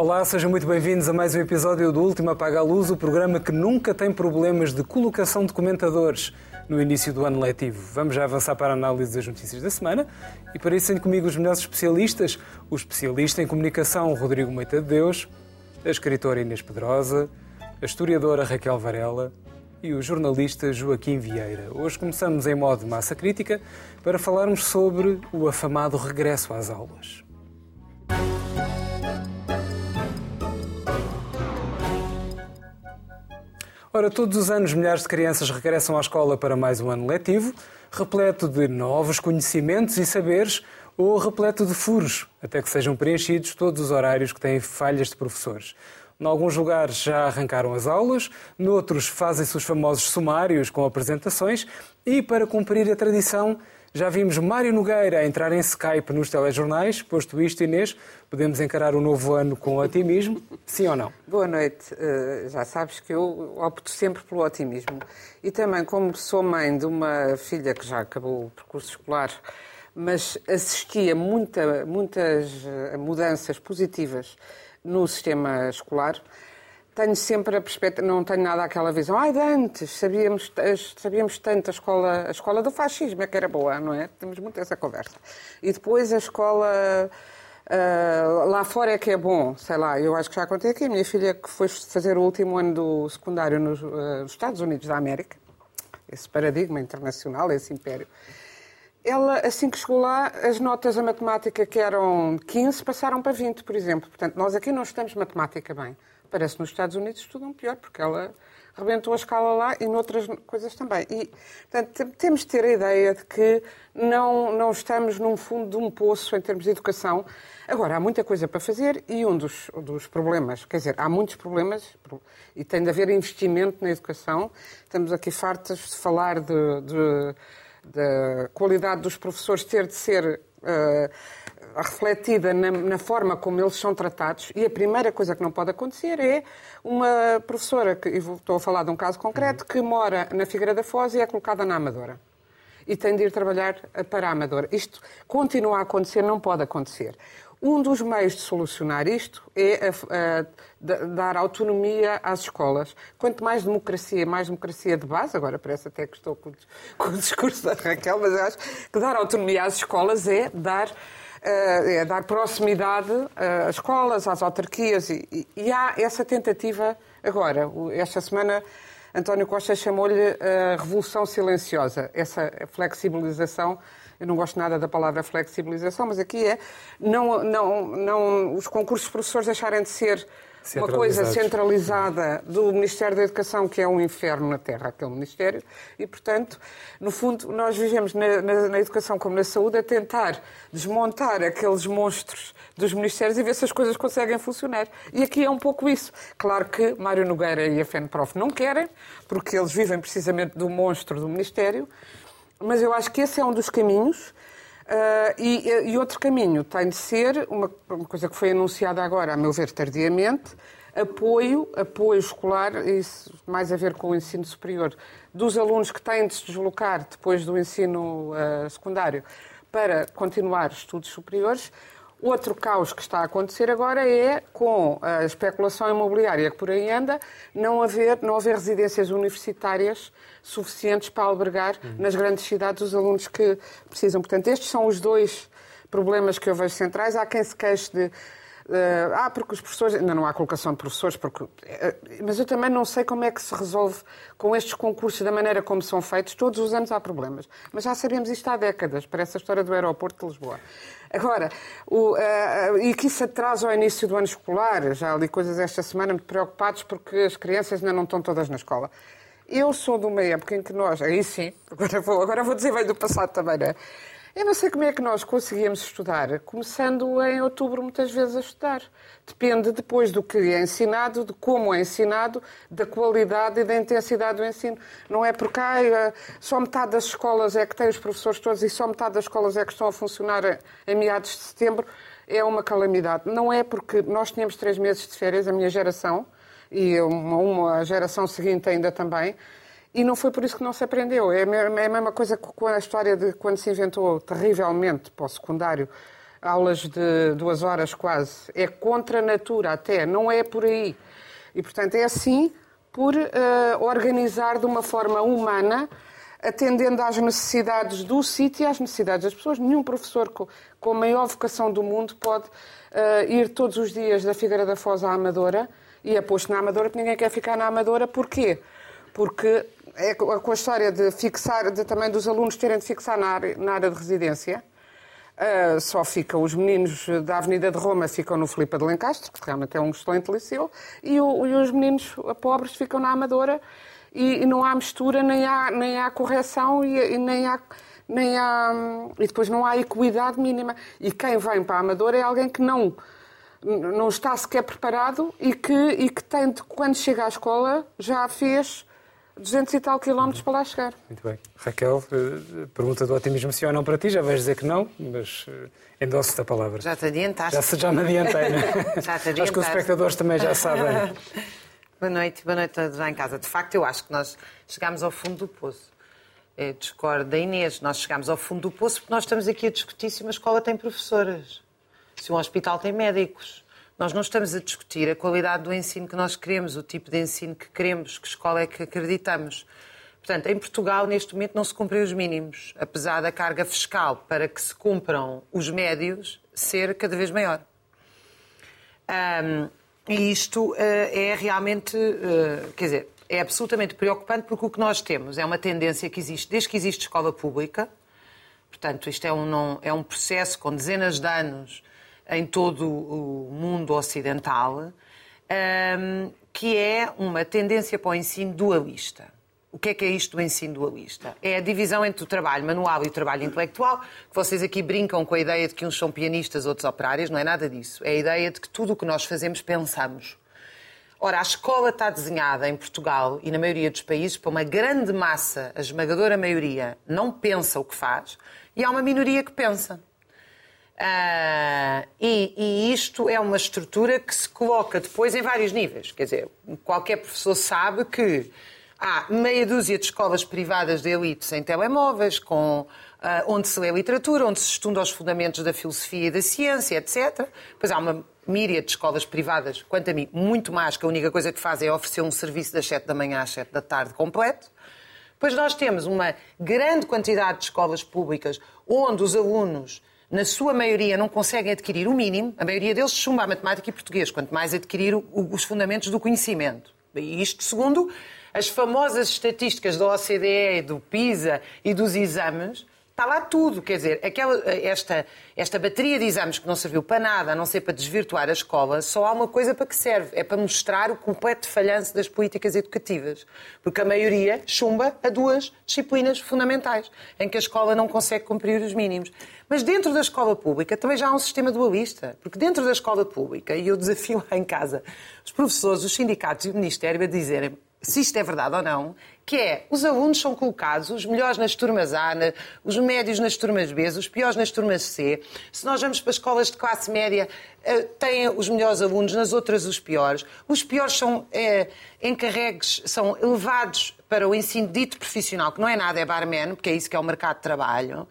Olá, sejam muito bem-vindos a mais um episódio do Último Apaga a Luz, o programa que nunca tem problemas de colocação de comentadores no início do ano letivo. Vamos já avançar para a análise das notícias da semana e para isso tenho comigo os melhores especialistas, o especialista em comunicação Rodrigo Moita de Deus, a escritora Inês Pedrosa, a historiadora Raquel Varela e o jornalista Joaquim Vieira. Hoje começamos em modo massa crítica para falarmos sobre o afamado regresso às aulas. Ora, todos os anos milhares de crianças regressam à escola para mais um ano letivo, repleto de novos conhecimentos e saberes ou repleto de furos, até que sejam preenchidos todos os horários que têm falhas de professores. Em alguns lugares já arrancaram as aulas, noutros fazem-se os famosos sumários com apresentações e, para cumprir a tradição, já vimos Mário Nogueira entrar em Skype nos telejornais. Posto isto, Inês, podemos encarar o novo ano com otimismo? Sim ou não? Boa noite. Uh, já sabes que eu opto sempre pelo otimismo. E também, como sou mãe de uma filha que já acabou o percurso escolar, mas assistia muita, muitas eh, mudanças positivas no sistema escolar, tenho sempre a perspectiva, não tenho nada aquela visão, ai, de antes, sabíamos, sabíamos tanto a escola, a escola do fascismo, é que era boa, não é? Temos muito essa conversa. E depois a escola uh, lá fora é que é bom, sei lá, eu acho que já contei aqui, a minha filha que foi fazer o último ano do secundário nos, uh, nos Estados Unidos da América, esse paradigma internacional, esse império, ela, assim que chegou lá, as notas da matemática que eram 15 passaram para 20, por exemplo. Portanto, nós aqui não estamos matemática bem. Parece que nos Estados Unidos estudam pior, porque ela rebentou a escala lá e noutras coisas também. E, portanto, temos de ter a ideia de que não, não estamos num fundo de um poço em termos de educação. Agora, há muita coisa para fazer e um dos, dos problemas, quer dizer, há muitos problemas e tem de haver investimento na educação. Estamos aqui fartas de falar de, de, da qualidade dos professores ter de ser. Uh, refletida na, na, forma como eles são tratados, e a primeira coisa que não pode acontecer é uma professora, que, estou a falar de um caso concreto, que mora na Figueira da Foz e é colocada na Amadora. E tem de ir trabalhar para a Amadora. Isto continua a acontecer, não pode acontecer. Um dos meios de solucionar isto é a, a, dar autonomia às escolas. Quanto mais democracia, mais democracia de base, agora parece até que estou com, com o discurso da Raquel, mas acho que dar autonomia às escolas é dar eh, é dar proximidade eh, às escolas, às autarquias, e, e há essa tentativa agora. Esta semana, António Costa chamou-lhe a revolução silenciosa, essa flexibilização. Eu não gosto nada da palavra flexibilização, mas aqui é não, não, não os concursos de professores deixarem de ser uma coisa centralizada do Ministério da Educação, que é um inferno na Terra, aquele Ministério, e, portanto, no fundo, nós vivemos na, na, na, educação como na saúde a tentar desmontar aqueles monstros dos Ministérios e ver se as coisas conseguem funcionar. E aqui é um pouco isso. Claro que Mário Nogueira e a FENPROF não querem, porque eles vivem precisamente do monstro do Ministério, mas eu acho que esse é um dos caminhos Uh, e, e, outro caminho tem de ser, uma, uma, coisa que foi anunciada agora, a meu ver, tardiamente, apoio, apoio escolar, isso mais a ver com o ensino superior, dos alunos que têm de se deslocar depois do ensino uh, secundário para continuar estudos superiores, Outro caos que está a acontecer agora é, com a especulação imobiliária que por aí anda, não haver, não haver residências universitárias suficientes para albergar uhum. nas grandes cidades os alunos que precisam. Portanto, estes são os dois problemas que eu vejo centrais. Há quem se queixe de Uh, ah, porque os professores. Ainda não há colocação de professores, porque, uh, mas eu também não sei como é que se resolve com estes concursos da maneira como são feitos. Todos os anos há problemas. Mas já sabemos isto há décadas. Parece a história do aeroporto de Lisboa. Agora, o, uh, e que isso atrasa ao início do ano escolar. Já li coisas esta semana muito preocupados porque as crianças ainda não estão todas na escola. Eu sou de uma época em que nós. Aí sim, agora vou, agora vou dizer bem do passado também, não é? Eu não sei como é que nós conseguíamos estudar, começando em outubro muitas vezes a estudar. Depende depois do que é ensinado, de como é ensinado, da qualidade e da intensidade do ensino. Não é porque ah, só metade das escolas é que tem os professores todos e só metade das escolas é que estão a funcionar em meados de setembro. É uma calamidade. Não é porque nós tínhamos três meses de férias, a minha geração, e uma, uma geração seguinte ainda também, e não foi por isso que não se aprendeu. É, é a mesma coisa com a história de quando se inventou terrivelmente para o secundário aulas de duas horas quase. É contra a natura até, não é por aí. E, portanto, é assim por uh, organizar de uma forma humana, atendendo às necessidades do sítio e às necessidades das pessoas. Nenhum professor com, com a maior vocação do mundo pode uh, ir todos os dias da Figueira da Foz à Amadora e é posto na Amadora porque ninguém quer ficar na Amadora. Porquê? Porque é com a história de fixar, de, também dos alunos terem de fixar na área, na área de residência, Uh, só ficam os meninos da Avenida de Roma ficam no Filipe de Lencastre, que realmente é um excelente liceu, e, o, e os meninos pobres ficam na Amadora e, e, não há mistura, nem há, nem há correção e, e, nem há. Nem há, e depois não há equidade mínima. E quem vem para a Amadora é alguém que não, não está sequer preparado e que, e que tem de, quando chega à escola, já fez 200 e tal quilómetros para lá chegar. Muito bem. Raquel, eh, pergunta do otimismo sim ou não para ti, já vais dizer que não, mas eh, endosso-te a palavra. Já te adiantaste. Já, já me adiantei, não é? Já te adiantaste. Acho que os espectadores também já sabem. boa noite, boa noite a todos lá em casa. De facto, eu acho que nós chegámos ao fundo do poço. Eu discordo da Inês, nós chegámos ao fundo do poço porque nós estamos aqui a discutir se uma escola tem professoras, se um hospital tem médicos, nós não estamos a discutir a qualidade do ensino que nós queremos, o tipo de ensino que queremos, que escola é que acreditamos. Portanto, em Portugal, neste momento, não se cumprem os mínimos, apesar da carga fiscal para que se cumpram os médios ser cada vez maior. Um, e isto uh, é realmente, uh, quer dizer, é absolutamente preocupante porque o que nós temos é uma tendência que existe desde que existe escola pública. Portanto, isto é um, não, é um processo com dezenas de anos em todo o mundo ocidental, que é uma tendência para o ensino dualista. O que é que é isto do ensino dualista? É a divisão entre o trabalho manual e o trabalho intelectual, que vocês aqui brincam com a ideia de que uns são pianistas, outros operários, não é nada disso. É a ideia de que tudo o que nós fazemos pensamos. Ora, a escola está desenhada em Portugal e na maioria dos países para uma grande massa, a esmagadora maioria, não pensa o que faz, e há uma minoria que pensa. Uh, e, e, isto é uma estrutura que se coloca depois em vários níveis. Quer dizer, qualquer professor sabe que há meia dúzia de escolas privadas de elite sem telemóveis, com, uh, onde se lê literatura, onde se estuda os fundamentos da filosofia e da ciência, etc. Depois há uma míria de escolas privadas, quanto a mim, muito mais, que a única coisa que fazem é oferecer um serviço das 7 da manhã às 7 da tarde completo. Depois nós temos uma grande quantidade de escolas públicas onde os alunos na sua maioria, não conseguem adquirir o mínimo, a maioria deles chumba a matemática e português, quanto mais adquirir os fundamentos do conhecimento. E isto segundo as famosas estatísticas da OCDE, do PISA e dos exames, Está lá tudo, quer dizer, aquela, esta, esta bateria de exames que não serviu para nada, a não ser para desvirtuar a escola, só há uma coisa para que serve, é para mostrar o completo falhanço das políticas educativas. Porque a maioria chumba a duas disciplinas fundamentais, em que a escola não consegue cumprir os mínimos. Mas dentro da escola pública também já há um sistema dualista, porque dentro da escola pública, e eu desafio lá em casa os professores, os sindicatos e o Ministério a dizerem se isto é verdade ou não, que é os alunos são colocados, os melhores nas turmas A, os médios nas turmas B, os piores nas turmas C. Se nós vamos para escolas de classe média, eh, têm os melhores alunos, nas outras os piores. Os piores são é, encarregues, são elevados para o ensino dito profissional, que não é nada, é barman, porque é isso que é o mercado de trabalho.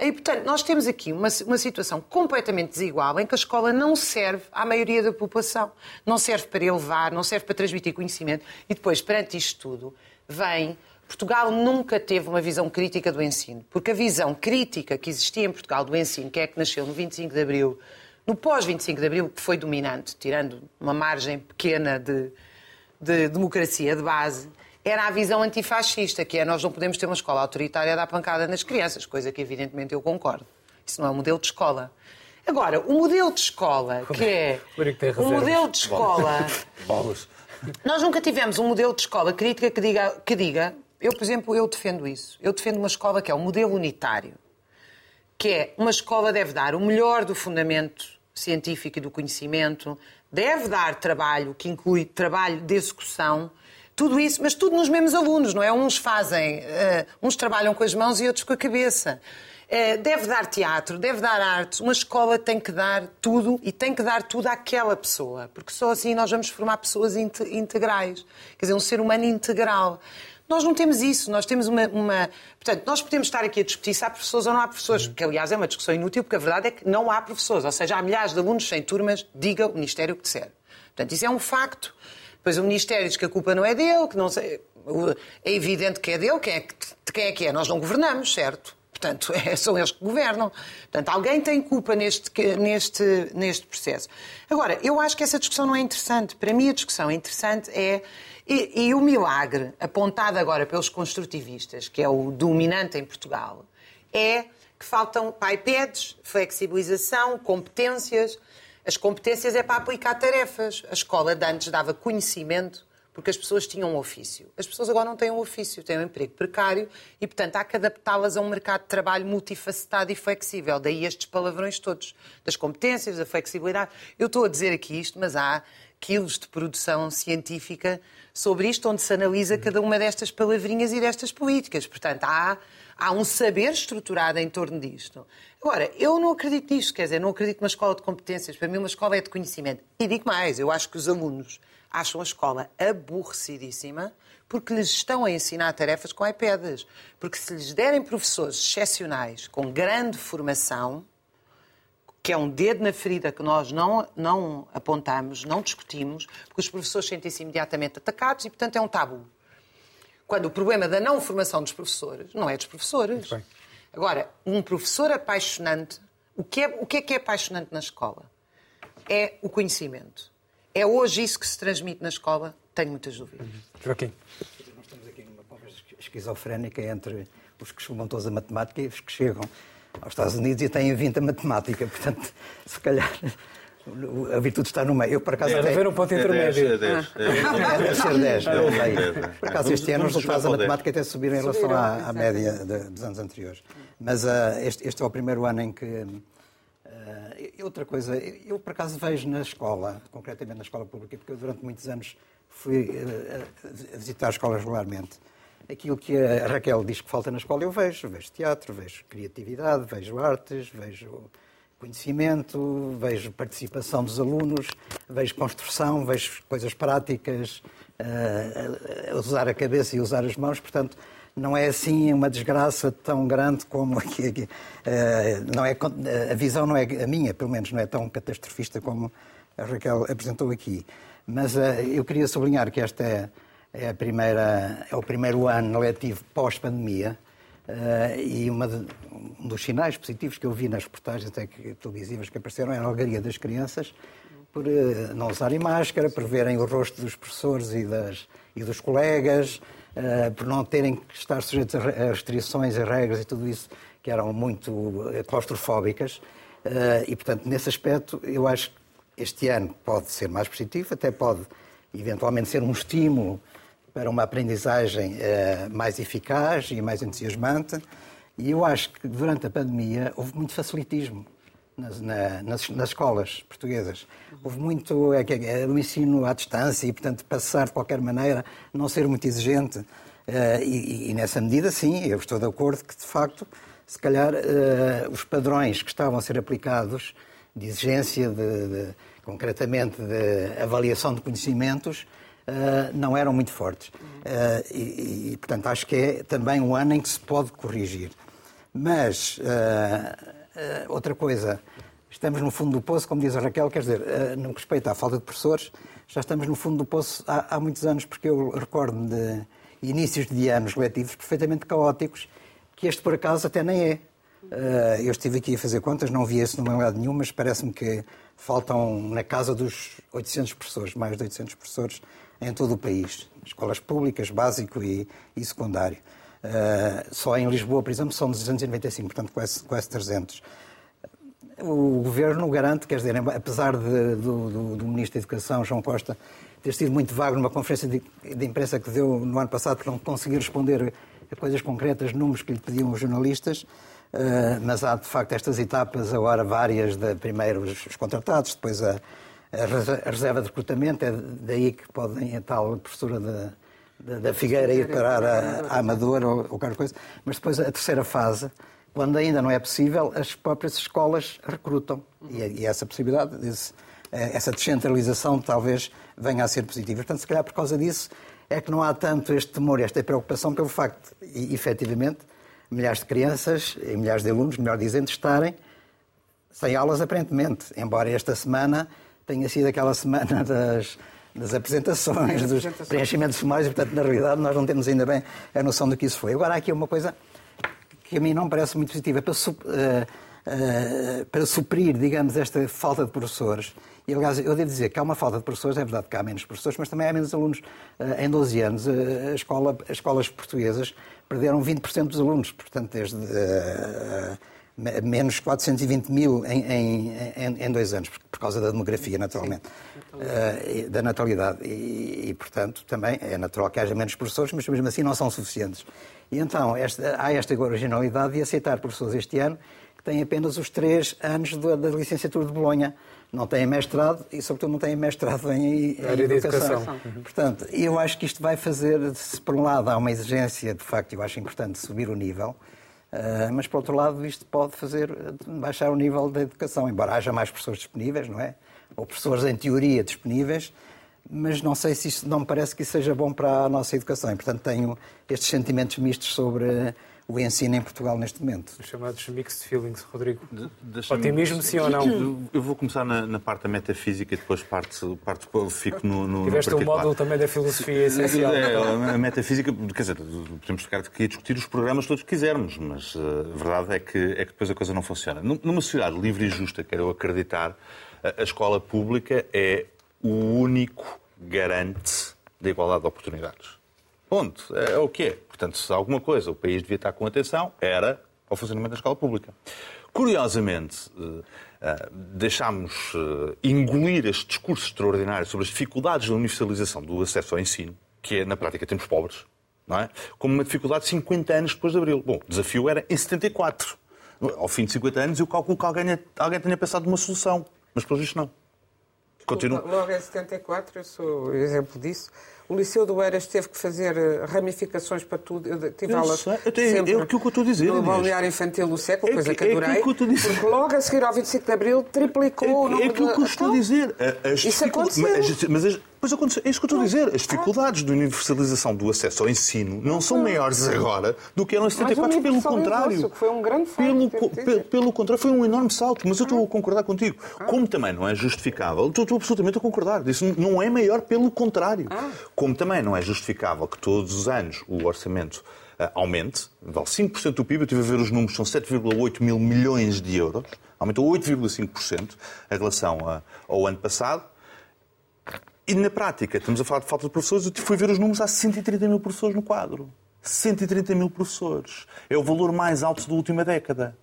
E, portanto, nós temos aqui uma, uma situação completamente desigual em que a escola não serve à maioria da população. Não serve para elevar, não serve para transmitir conhecimento. E depois, perante isto tudo, vem. Portugal nunca teve uma visão crítica do ensino, porque a visão crítica que existia em Portugal do ensino, que é que nasceu no 25 de Abril, no pós-25 de Abril, que foi dominante, tirando uma margem pequena de, de democracia de base, era a visão antifascista, que é nós não podemos ter uma escola autoritária a dar pancada nas crianças, coisa que evidentemente eu concordo. Isso não é um modelo de escola. Agora, o modelo de escola, que é. O modelo de escola. Nós nunca tivemos um modelo de escola crítica que diga, que diga. Eu, por exemplo, eu defendo isso. Eu defendo uma escola que é um modelo unitário. Que é uma escola deve dar o melhor do fundamento científico e do conhecimento, deve dar trabalho, que inclui trabalho de execução, tudo isso, mas tudo nos mesmos alunos, não é? Uns fazem, uh, uns trabalham com as mãos e outros com a cabeça. Uh, deve dar teatro, deve dar arte. Uma escola tem que dar tudo e tem que dar tudo àquela pessoa, porque só assim nós vamos formar pessoas integrais. Quer dizer, um ser humano integral. Nós não temos isso, nós temos uma, uma, Portanto, nós podemos estar aqui a discutir se há professores ou não há professores, que aliás é uma discussão inútil, porque a verdade é que não há professores, ou seja, há milhares de alunos sem turmas, diga o Ministério o que disser. Portanto, isso é um facto. Depois o Ministério diz que a culpa não é dele, que não sei. É evidente que é dele, quem é, de quem é que é? Nós não governamos, certo? Portanto, é, são eles que governam. Portanto, alguém tem culpa neste, neste, neste processo. Agora, eu acho que essa discussão não é interessante. Para mim, a discussão interessante é. E, e o milagre, apontado agora pelos construtivistas, que é o dominante em Portugal, é que faltam iPads, flexibilização, competências. As competências é para aplicar tarefas. A escola de antes dava conhecimento porque as pessoas tinham um ofício. As pessoas agora não têm um ofício, têm um emprego precário e, portanto, há que adaptá-las a um mercado de trabalho multifacetado e flexível. Daí estes palavrões todos, das competências, da flexibilidade. Eu estou a dizer aqui isto, mas há quilos de produção científica sobre isto, onde se analisa cada uma destas palavrinhas e destas políticas. Portanto, há, há um saber estruturado em torno disto. Agora, eu não acredito nisto, quer dizer, não acredito numa escola de competências. Para mim, uma escola é de conhecimento. E digo mais, eu acho que os alunos acham a escola aborrecidíssima porque lhes estão a ensinar tarefas com iPads. Porque se lhes derem professores excepcionais, com grande formação, que é um dedo na ferida que nós não, não apontamos, não discutimos, porque os professores sentem-se imediatamente atacados e, portanto, é um tabu. Quando o problema da não formação dos professores não é dos professores. Agora, um professor apaixonante, o que, é, o que é que é apaixonante na escola? É o conhecimento. É hoje isso que se transmite na escola? Tenho muitas dúvidas. Uhum. Joaquim. Nós estamos aqui numa pobre esquizofrénica entre os que chegam todos a matemática e os que chegam aos Estados Unidos e têm vindo a matemática. Portanto, se calhar a virtude está no meio. Eu, por acaso, Deve haver um ponto intermédio. É 10. Deve ser 10. Por acaso, este ano os resultados da matemática até subiram em relação à, à média de, dos anos anteriores. Mas uh, este, este, é o primeiro ano em que. Uh, outra coisa, eu por acaso vejo na escola, concretamente na escola pública, porque eu durante muitos anos fui uh, visitar escolas regularmente. Aquilo que a Raquel diz que falta na escola, eu vejo. Vejo teatro, vejo criatividade, vejo artes, vejo conhecimento, vejo participação dos alunos, vejo construção, vejo coisas práticas, uh, usar a cabeça e usar as mãos, portanto, não é assim uma desgraça tão grande como aqui. Uh, não é, a visão não é a minha, pelo menos, não é tão catastrofista como a Raquel apresentou aqui. Mas uh, eu queria sublinhar que esta é, é, primeira, é o primeiro ano letivo pós-pandemia Uh, e uma um dos sinais positivos que eu vi nas reportagens que, televisivas que apareceram era a alegria das crianças por uh, não usarem máscara, por verem o rosto dos professores e, das, e dos colegas, uh, por não terem que estar sujeitos a restrições e regras e tudo isso que eram muito claustrofóbicas. e, portanto, nesse aspecto, eu acho que este ano pode ser mais positivo, até pode eventualmente ser um estímulo para uma aprendizagem eh, mais eficaz e mais entusiasmante. E eu acho que durante a pandemia houve muito facilitismo nas, na, nas, nas, escolas portuguesas. Houve muito é, é, o ensino à distância e, portanto, passar de qualquer maneira, não ser muito exigente. Uh, e, e, nessa medida, sim, eu estou de acordo que, de facto, se calhar uh, os padrões que estavam a ser aplicados de exigência, de, de, concretamente de avaliação de conhecimentos, uh, não eram muito fortes. Uh, e, e, portanto, acho que é também um ano em que se pode corrigir. Mas, uh, outra coisa, estamos no fundo do poço, como diz a Raquel, quer dizer, no que respeita à falta de professores, já estamos no fundo do poço há, há muitos anos, porque eu recordo-me de inícios de anos letivos perfeitamente caóticos, que este, por acaso, até nem é. eu estive aqui a fazer contas, não vi esse número lado nenhum, mas parece-me que faltam na casa dos 800 professores, mais de 800 professores em todo o país, escolas públicas, básico e, e secundário. Uh, só em Lisboa, por exemplo, são 295, portanto quase, quase 300. O governo garante, quer dizer, apesar de, do, do, do, Ministro da Educação, João Costa, ter sido muito vago numa conferência de, de imprensa que deu no ano passado, que não conseguiu responder a coisas concretas, números que lhe pediam os jornalistas, uh, mas há de facto estas etapas, agora várias, de primeiro os contratados, depois a a reserva de recrutamento, é daí que podem a tal professora da, da, Figueira ir parar a, a Amador ou, ou qualquer coisa. Mas depois a terceira fase, quando ainda não é possível, as próprias escolas recrutam. E, e essa possibilidade, esse, essa descentralização talvez venha a ser positiva. Portanto, se calhar por causa disso, é que não há tanto este temor, esta preocupação pelo facto, efetivamente, milhares de crianças e milhares de alunos, melhor dizendo, estarem sem aulas aparentemente, embora esta semana tenha sido aquela semana das, das apresentações, dos preenchimentos formais, e, portanto, na realidade, nós não temos ainda bem a noção do que isso foi. Agora, há aqui uma coisa que a mim não parece muito positiva. Para, uh, uh, para suprir, digamos, esta falta de professores, e, aliás, eu devo dizer que há uma falta de professores, é verdade que há menos professores, mas também há menos alunos. Uh, em 12 anos, a escola, as escolas portuguesas perderam 20% dos alunos, portanto, desde menos 420 mil em, em, em, em, dois anos, por causa da demografia, naturalmente, uh, da natalidade. E, e, portanto, também é natural que haja menos professores, mas mesmo assim não são suficientes. E então esta, há esta originalidade de aceitar professores este ano que têm apenas os três anos da, da licenciatura de Bolonha. Não têm mestrado e, sobretudo, não têm mestrado em, em educação. educação. Portanto, eu acho que isto vai fazer, se por um lado há uma exigência, de facto, eu acho importante subir o nível, Uh, mas, por outro lado, isto pode fazer baixar o nível da educação, embora haja mais professores disponíveis, não é? Ou professores, em teoria, disponíveis, mas não sei se isso, não me parece que isso seja bom para a nossa educação. E, portanto, tenho estes sentimentos mistos sobre o ensino em Portugal neste momento. Os chamados mixed feelings, Rodrigo. De, Otimismo, sim ou não? Eu vou começar na, na parte da metafísica e depois parte, parte, fico no, no Tiveste no o módulo também da filosofia essencial. É, a metafísica, quer dizer, podemos ficar aqui a discutir os programas todos que quisermos, mas eh, a verdade é que, é que depois a coisa não funciona. Numa sociedade livre e justa, quero acreditar, a escola pública é o único garante da igualdade de oportunidades. Ponto. É, é o que é. Portanto, se alguma coisa o país devia estar com atenção, era ao funcionamento da escola pública. Curiosamente, eh, eh, deixámos eh, engolir este discurso extraordinário sobre as dificuldades da universalização do acesso ao ensino, que é, na prática, temos pobres, não é? como uma dificuldade 50 anos depois de Abril. Bom, o desafio era em 74. Ao fim de 50 anos, eu calculo que alguém, alguém tenha pensado numa solução, mas, pelo visto, não. Continua. Logo em 74, eu sou exemplo disso, o Liceu do Eiras teve que fazer eh, ramificações para tudo. Eu tive eu aulas sei. sempre é o que eu estou a dizer. No balneário infantil do século, é coisa que, que adorei. É que eu dizer. Porque logo a seguir ao 25 de Abril triplicou é, o número É aquilo que eu estou a dizer. As Isso aconteceu. Mas, mas as, Pois aconteceu. É isso que eu estou a dizer. As dificuldades de universalização do acesso ao ensino não são maiores agora do que eram em 74. Pelo contrário. Foi um grande salto, pelo, pelo contrário, foi um enorme salto. Mas eu estou a concordar contigo. Ah. Como também não é justificável, estou, estou absolutamente a concordar. Isso não é maior, pelo contrário. Como também não é justificável que todos os anos o orçamento uh, aumente, vale 5% do PIB, eu estive a ver os números, são 7,8 mil milhões de euros, aumentou 8,5% em relação a, ao ano passado. E na prática, estamos a falar de falta de professores, eu fui ver os números, há 130 mil professores no quadro. 130 mil professores. É o valor mais alto da última década.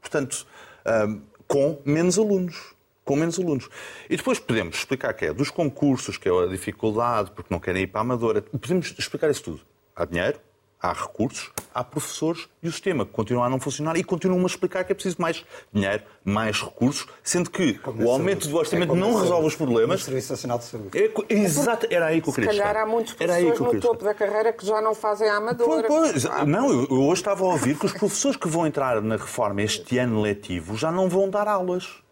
Portanto, um, com menos alunos. Com menos alunos. E depois podemos explicar que é dos concursos, que é a dificuldade, porque não querem ir para a Amadora. Podemos explicar isso tudo. Há dinheiro, há recursos, há professores e o sistema continua a não funcionar e continuam a explicar que é preciso mais dinheiro, mais recursos, sendo que como o aumento do orçamento é não resolve os problemas. O Serviço Nacional de Saúde. É, exato, era aí que eu queria Se calhar há muitos professores no topo da carreira que já não fazem a amadora. Pois, pois. Não, eu, eu hoje estava a ouvir que os professores que vão entrar na reforma este ano letivo já não vão dar aulas.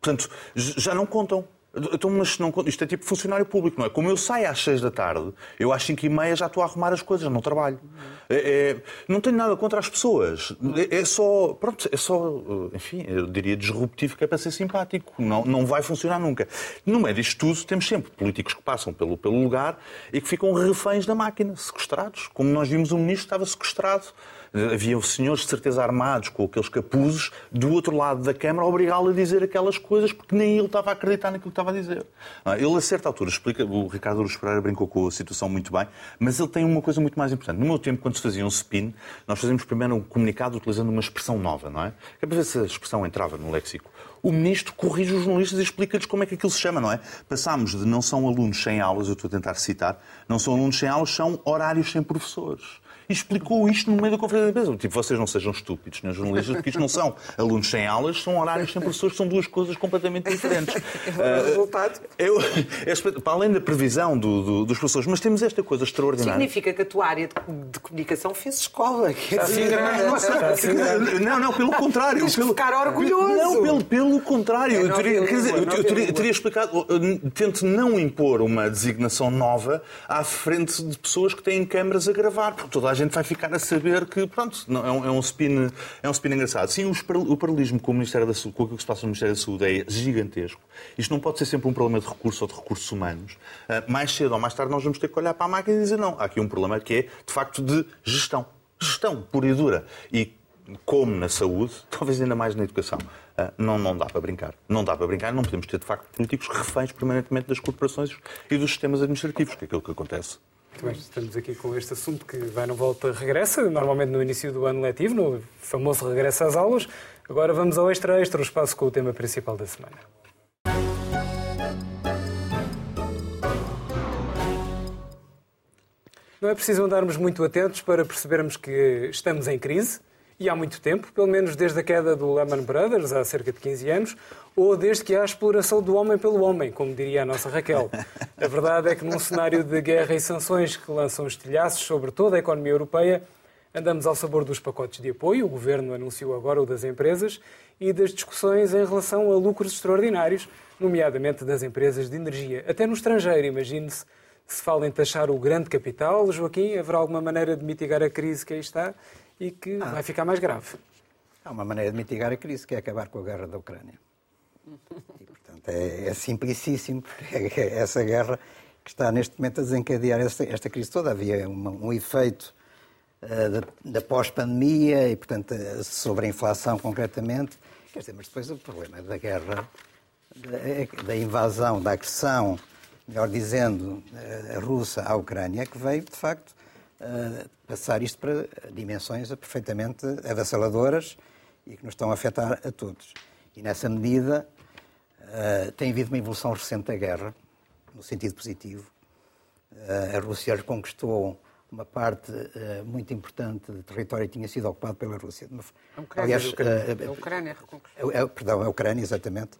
Portanto, já não contam. Então, mas não, isto é tipo funcionário público, não é? Como eu saio às seis da tarde, eu às cinco e meia já estou a arrumar as coisas, não trabalho. É, é, não tenho nada contra as pessoas. É, é, só, pronto, é só, enfim, eu diria disruptivo que é para ser simpático. Não, não vai funcionar nunca. No meio disto tudo, temos sempre políticos que passam pelo, pelo lugar e que ficam reféns da máquina, sequestrados. Como nós vimos, o ministro estava sequestrado havia senhores de certeza armados com aqueles capuzes do outro lado da Câmara a obrigá-lo a dizer aquelas coisas porque nem ele estava a acreditar naquilo que estava a dizer. Ah, ele, a certa altura, explica, o Ricardo Aruz Pereira brincou com a situação muito bem, mas ele tem uma coisa muito mais importante. No meu tempo, quando se fazia um spin, nós fazíamos primeiro um comunicado utilizando uma expressão nova, não é? É para ver se a expressão entrava no léxico o ministro corrige os jornalistas e explica-lhes como é que aquilo se chama, não é? Passámos de não são alunos sem aulas, eu estou a tentar citar, não são alunos sem aulas, são horários sem professores. E explicou isto no meio da conferência de imprensa. Tipo, vocês não sejam estúpidos, senhores jornalistas, porque isto não são alunos sem aulas, são horários sem professores, são duas coisas completamente diferentes. o resultado? Eu, é para além da previsão do, do, dos professores, mas temos esta coisa extraordinária. Significa que a tua área de, de comunicação fez escola. Quer dizer, não, não, pelo contrário. Tens pelo, ficar orgulhoso. Não, pelo, pelo contrário. eu teria, quer dizer, eu, eu teria, teria explicado, tento não impor uma designação nova à frente de pessoas que têm câmaras a gravar, porque toda a gente vai ficar a saber que, pronto, não, é, um, é um spin, é um spin engraçado. Sim, o paralelismo com o Ministério da Saúde, com aquilo que se passa no Ministério da Saúde é gigantesco. Isto não pode ser sempre um problema de recursos ou de recursos humanos. Ah, mais cedo ou mais tarde nós vamos ter que olhar para a máquina e dizer não, há aqui um problema que é, de facto, de gestão. Gestão pura e dura. E como na saúde, talvez ainda mais na educação. Ah, não, não dá para brincar. Não dá para brincar, não podemos ter, de facto, políticos reféns permanentemente das corporações e dos sistemas administrativos, que é aquilo que acontece. Estamos aqui com este assunto que vai no volta regressa, normalmente no início do ano letivo, no famoso regresso às aulas. Agora vamos ao extra extra, o espaço com o tema principal da semana. Não é preciso andarmos muito atentos para percebermos que estamos em crise, e há muito tempo, pelo menos desde a queda do Lehman Brothers, há cerca de 15 anos, ou desde que há a exploração do homem pelo homem, como diria a nossa Raquel. A verdade é que num cenário de guerra e sanções que lançam estilhaços sobre toda a economia europeia, andamos ao sabor dos pacotes de apoio, o Governo anunciou agora o das empresas, e das discussões em relação a lucros extraordinários, nomeadamente das empresas de energia. Até no estrangeiro, imagine-se, se fala em taxar o grande capital, Joaquim, haverá alguma maneira de mitigar a crise que aí está? E que ah. vai ficar mais grave. Há uma maneira de mitigar a crise, que é acabar com a guerra da Ucrânia. E, portanto, é, é simplicíssimo, porque é essa guerra que está neste momento a desencadear esta, esta crise toda. Havia uma, um efeito uh, da, da pós-pandemia e, portanto, uh, sobre a inflação concretamente. Quer dizer, mas depois o problema da guerra, da, da invasão, da agressão, melhor dizendo, uh, russa à Ucrânia, que veio, de facto, passar isto para dimensões perfeitamente avassaladoras e que nos estão a afetar a todos. E nessa medida uh, tem havido uma evolução recente da guerra, no sentido positivo. Uh, a Rússia conquistou uma parte uh, muito importante de território que tinha sido ocupado pela Rússia. A Ucrânia, Aliás, a Ucrânia reconquistou. perdão, a Ucrânia, exatamente.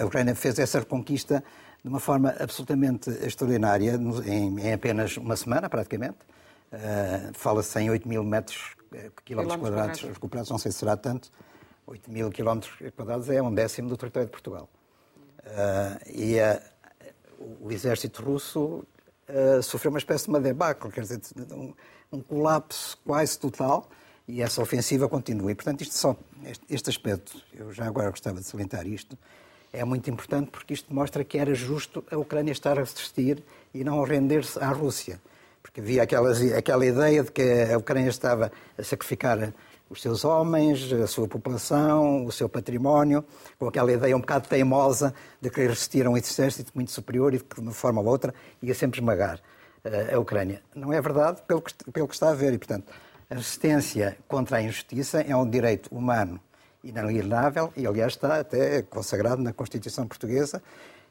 a Ucrânia fez essa reconquista de uma forma absolutamente extraordinária, em, em apenas uma semana, praticamente. Uh, Fala-se em 8 mil metros, uh, quilómetros quadrados recuperados, não sei se será tanto. 8 mil quilómetros quadrados é um décimo do território de Portugal. Uh, e o exército russo sofreu uma espécie de uma debacle, quer dizer, um, colapso quase total, e essa ofensiva continua. E, portanto, isto só, este, este aspecto, eu já agora gostava de salientar isto, é muito importante porque isto mostra que era justo a Ucrânia estar a resistir e não render-se à Rússia porque havia aquelas, aquela ideia de que a Ucrânia estava a sacrificar os seus homens, a sua população, o seu património, com aquela ideia um bocado teimosa de querer resistir a um exército muito superior e que, de uma forma ou outra, ia sempre esmagar uh, a Ucrânia. Não é verdade pelo que, pelo que está a ver. E, portanto, a resistência contra a injustiça é um direito humano inalienável e, aliás, está até consagrado na Constituição Portuguesa.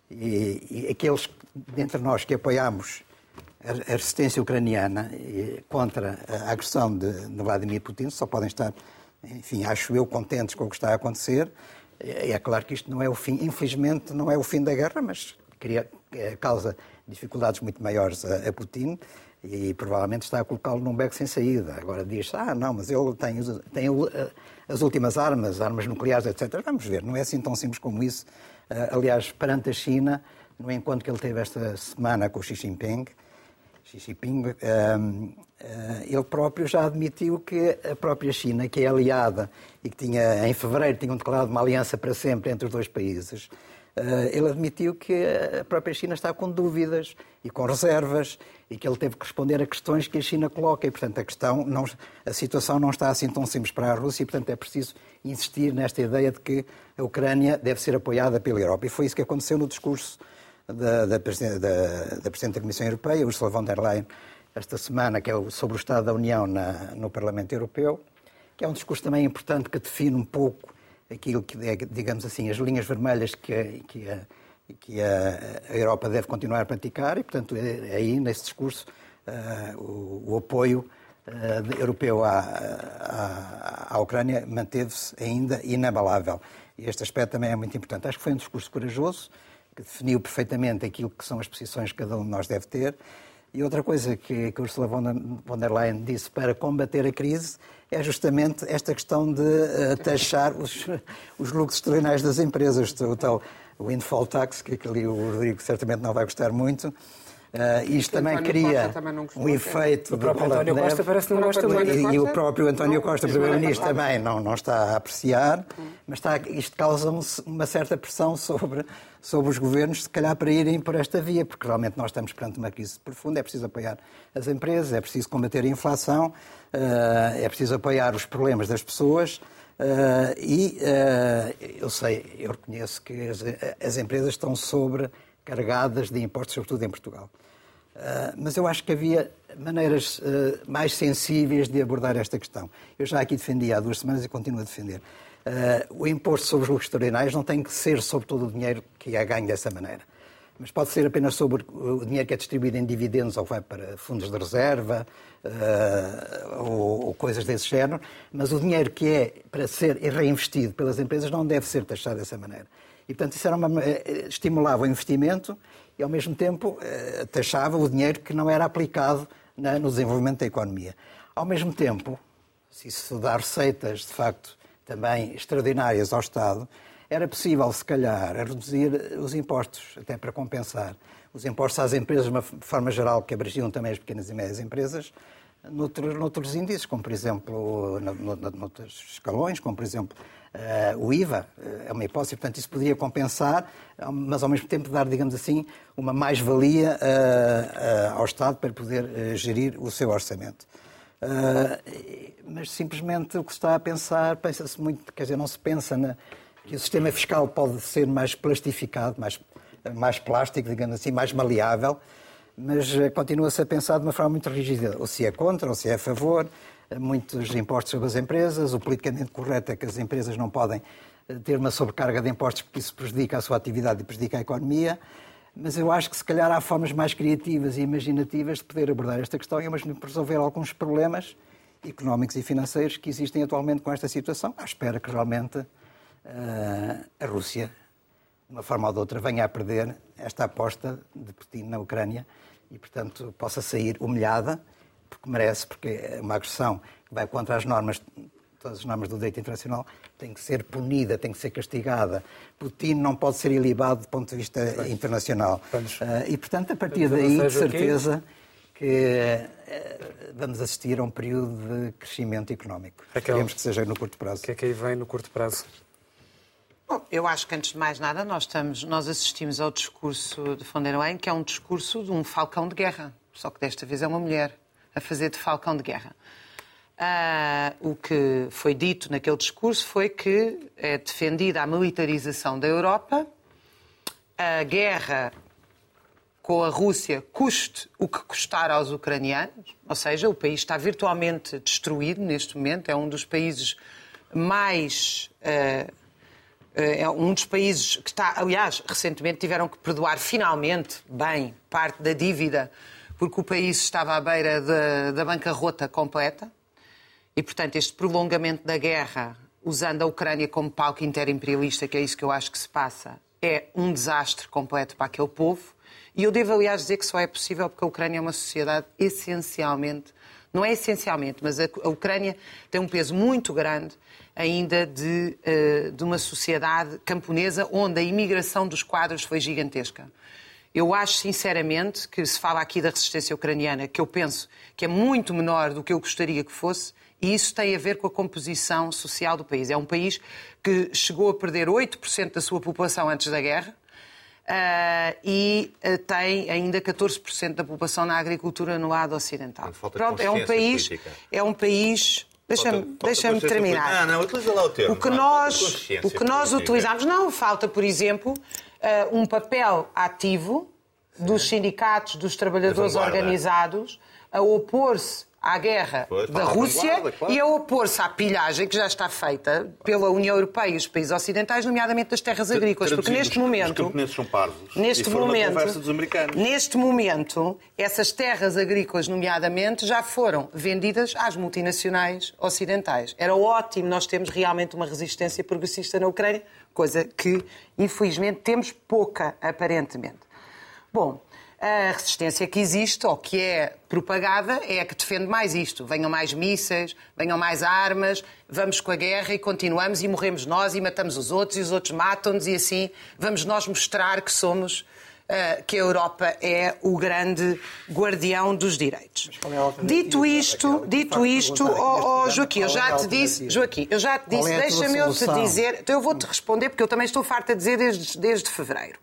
E, e aqueles dentre nós que apoiamos a resistência ucraniana contra a agressão de Vladimir Putin só podem estar, enfim, acho eu, contentes com o que está a acontecer. É claro que isto não é o fim, infelizmente, não é o fim da guerra, mas cria, é, causa dificuldades muito maiores a, a Putin e provavelmente está a colocá-lo num beco sem saída. Agora diz ah, não, mas ele tem, tem as últimas armas, armas nucleares, etc. Vamos ver, não é assim tão simples como isso. Aliás, perante a China, no encontro que ele teve esta semana com o Xi Jinping, Xi Jinping, ehm, eh, ele próprio já admitiu que a própria China, que é aliada e que tinha, em fevereiro, tinham declarado uma aliança para sempre entre os dois países, eh, ele admitiu que a própria China está com dúvidas e com reservas e que ele teve que responder a questões que a China coloca e, portanto, a questão, não, a situação não está assim tão simples para a Rússia e, portanto, é preciso insistir nesta ideia de que a Ucrânia deve ser apoiada pela Europa. E foi isso que aconteceu no discurso da, da, Presidente, da, da Comissão Europeia, Ursula von der Leyen, esta semana, que é sobre o Estado da União na, no Parlamento Europeu, que é um discurso também importante que define um pouco aquilo que é, digamos assim, as linhas vermelhas que, que, a, que a, Europa deve continuar a praticar e, portanto, é, é aí, nesse discurso, uh, o, o, apoio uh, europeu à, à, à Ucrânia manteve-se ainda inabalável. E este aspecto também é muito importante. Acho que foi um discurso corajoso, que definiu perfeitamente aquilo que são as posições que cada um de nós deve ter. E outra coisa que, que Ursula von der Leyen disse para combater a crise é justamente esta questão de uh, taxar os, os lucros extraordinários das empresas, o tal windfall tax, que ali o Rodrigo certamente não vai gostar muito, Uh, isto também cria também um efeito... O próprio António Costa parece que não gosta muito. E, e o próprio António Costa, Primeiro-Ministro, também não, não está a apreciar, mas está, isto causa uma certa pressão sobre, sobre os governos, se calhar para irem por esta via, porque realmente nós estamos perante uma crise profunda, é preciso apoiar as empresas, é preciso combater a inflação, uh, é preciso apoiar os problemas das pessoas, Uh, e uh, eu sei, eu reconheço que as, as, empresas estão sobrecarregadas de impostos, sobretudo em Portugal. Uh, mas eu acho que havia maneiras uh, mais sensíveis de abordar esta questão. Eu já aqui defendi há duas semanas e continuo a defender. Uh, o imposto sobre os lucros extraordinários não tem que ser sobre todo o dinheiro que é ganho dessa maneira. Mas pode ser apenas sobre o dinheiro que é distribuído em dividendos ou vai para fundos de reserva ou, ou coisas desse género. Mas o dinheiro que é para ser reinvestido pelas empresas não deve ser taxado dessa maneira. E, portanto, isso era uma, estimulava o investimento e, ao mesmo tempo, eh, taxava o dinheiro que não era aplicado no desenvolvimento da economia. Ao mesmo tempo, se isso dá receitas, de facto, também extraordinárias ao Estado, era possível, se calhar, reduzir os impostos, até para compensar os impostos às empresas, de uma forma geral, que abrangiam também as pequenas e médias empresas, noutros, noutros índices, como, por exemplo, noutros escalões, como, por exemplo, o IVA eh, é uma hipótese, portanto, isso poderia compensar, mas ao mesmo tempo dar, digamos assim, uma mais-valia uh, ao Estado para poder gerir o seu orçamento. mas simplesmente o que se está a pensar, pensa-se muito, quer dizer, não se pensa na, que o sistema fiscal pode ser mais plastificado, mais, mais plástico, digamos assim, mais maleável, mas continua-se a pensar de uma forma muito rígida, ou se é contra, ou se é a favor, muitos impostos sobre as empresas. O politicamente correto é que as empresas não podem eh, ter uma sobrecarga de impostos porque isso prejudica a sua atividade e prejudica a economia. Mas eu acho que se calhar há formas mais criativas e imaginativas de poder abordar esta questão e ao mesmo resolver alguns problemas económicos e financeiros que existem atualmente com esta situação, à espera que realmente uh, a Rússia, de uma forma ou de outra, venha a perder esta aposta de Putin na Ucrânia e, portanto, possa sair humilhada porque merece, porque é uma agressão que vai contra as normas, todas as normas do direito internacional, tem que ser punida, tem que ser castigada. Putin não pode ser ilibado do ponto de vista pois. internacional. Vamos. Uh, e, portanto, a partir daí, de certeza que uh, vamos assistir a um período de crescimento económico. Queremos que seja no curto prazo. O que é que aí vem no curto prazo? Bom, eu acho que antes de mais nada nós, estamos, nós assistimos ao discurso de von der Leyen, que é um discurso de um falcão de guerra, só que desta vez é uma mulher a fazer de falcão de guerra. Uh, o que foi dito naquele discurso foi que é defendida a militarização da Europa, a guerra com a Rússia custe o que custar aos ucranianos, ou seja, o país está virtualmente destruído neste momento, é um dos países mais. Uh, é um dos países que está. Aliás, recentemente tiveram que perdoar finalmente, bem, parte da dívida porque o país estava à beira de, da bancarrota completa e, portanto, este prolongamento da guerra, usando a Ucrânia como palco interimperialista, que é isso que eu acho que se passa, é um desastre completo para aquele povo. E eu devo, aliás, dizer que só é possível porque a Ucrânia é uma sociedade essencialmente, não é essencialmente, mas a, Ucrânia tem um peso muito grande ainda de, eh, de uma sociedade camponesa onde a imigração dos quadros foi gigantesca. Eu acho, sinceramente, que se fala aqui da resistência ucraniana, que eu penso que é muito menor do que eu gostaria que fosse, e isso tem a ver com a composição social do país. É um país que chegou a perder 8% da sua população antes da guerra uh, e uh, tem ainda 14% da população na agricultura no lado ocidental. Pronto, é um país, política. é um país Deixa-me deixa terminar. Ah, não, utiliza lá o termo. O que nós, o que nós utilizamos, não, falta, por exemplo, uh, um papel ativo Sim. dos sindicatos, dos trabalhadores organizados, a opor-se à guerra Pois, da Rússia claro. e a opor-se à pilhagem que já está feita pela União Europeia e os países ocidentais, nomeadamente das terras agrícolas. Porque neste momento. Os camponeses são parvos. Neste momento, neste momento, essas terras agrícolas, nomeadamente, já foram vendidas às multinacionais ocidentais. Era ótimo nós termos realmente uma resistência progressista na Ucrânia, coisa que, infelizmente, temos pouca, aparentemente. Bom, a resistência que existe, ou que é propagada, é a que defende mais isto. Venham mais mísseis, venham mais armas, vamos com a guerra e continuamos e morremos nós e matamos os outros e os outros matam-nos e assim vamos nós mostrar que somos, que a Europa é o grande guardião dos direitos. é Dito isto, Raquel? dito isto, ó, programa, Joaquim, eu é já te disse, alternativa? Joaquim, eu já te disse, é deixa-me eu te dizer, então eu vou-te responder porque eu também estou farta de dizer desde, desde fevereiro.